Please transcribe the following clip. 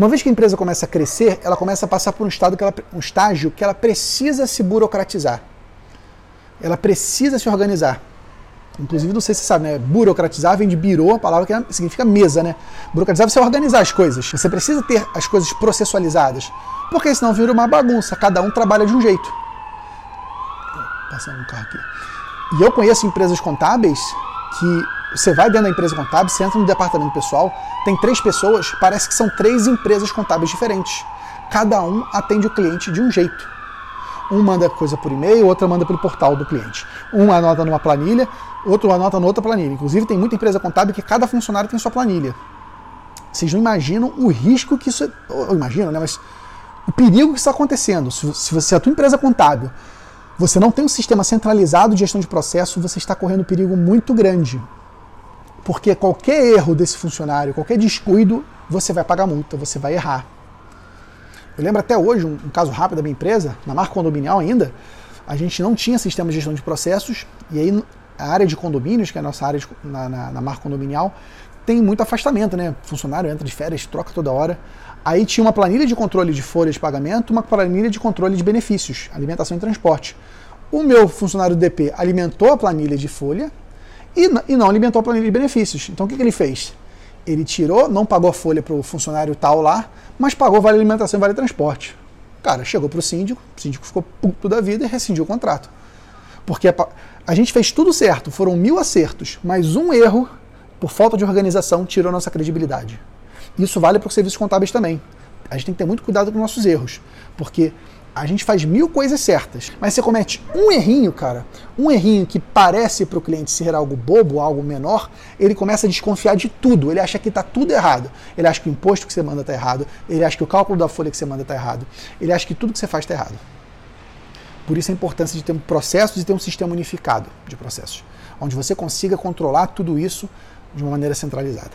Uma vez que a empresa começa a crescer, ela começa a passar por um, estado que ela, um estágio que ela precisa se burocratizar. Ela precisa se organizar. Inclusive, não sei se você sabe, né? Burocratizar vem de birô, a palavra que significa mesa, né? Burocratizar é você organizar as coisas. Você precisa ter as coisas processualizadas. Porque senão vira uma bagunça. Cada um trabalha de um jeito. Passando um carro aqui. E eu conheço empresas contábeis que você vai dentro da empresa contábil, você entra no departamento pessoal, tem três pessoas, parece que são três empresas contábeis diferentes. Cada um atende o cliente de um jeito. Um manda coisa por e-mail, outra manda pelo portal do cliente. Um anota numa planilha, outro anota noutra planilha. Inclusive, tem muita empresa contábil que cada funcionário tem sua planilha. Vocês não imaginam o risco que isso. É, eu imagino, né? Mas o perigo que está acontecendo. Se, você, a tua empresa contábil você não tem um sistema centralizado de gestão de processo, você está correndo um perigo muito grande. Porque qualquer erro desse funcionário, qualquer descuido, você vai pagar multa, você vai errar. Eu lembro até hoje, um, um caso rápido da minha empresa, na marca condominial ainda, a gente não tinha sistema de gestão de processos, e aí a área de condomínios, que é a nossa área de, na, na, na marca condominial, tem muito afastamento, né? Funcionário entra de férias, troca toda hora. Aí tinha uma planilha de controle de folha de pagamento, uma planilha de controle de benefícios, alimentação e transporte. O meu funcionário DP alimentou a planilha de folha e, e não alimentou a planilha de benefícios. Então o que, que ele fez? Ele tirou, não pagou a folha para o funcionário tal lá, mas pagou vale alimentação e vale transporte. Cara, chegou para o síndico, o síndico ficou puto da vida e rescindiu o contrato. Porque a, a gente fez tudo certo, foram mil acertos, mas um erro, por falta de organização, tirou nossa credibilidade. Isso vale para os serviços contábeis também. A gente tem que ter muito cuidado com nossos erros, porque a gente faz mil coisas certas, mas você comete um errinho, cara, um errinho que parece para o cliente ser algo bobo, algo menor, ele começa a desconfiar de tudo. Ele acha que está tudo errado. Ele acha que o imposto que você manda está errado. Ele acha que o cálculo da folha que você manda está errado. Ele acha que tudo que você faz está errado. Por isso a importância de ter um processo e ter um sistema unificado de processos, onde você consiga controlar tudo isso de uma maneira centralizada.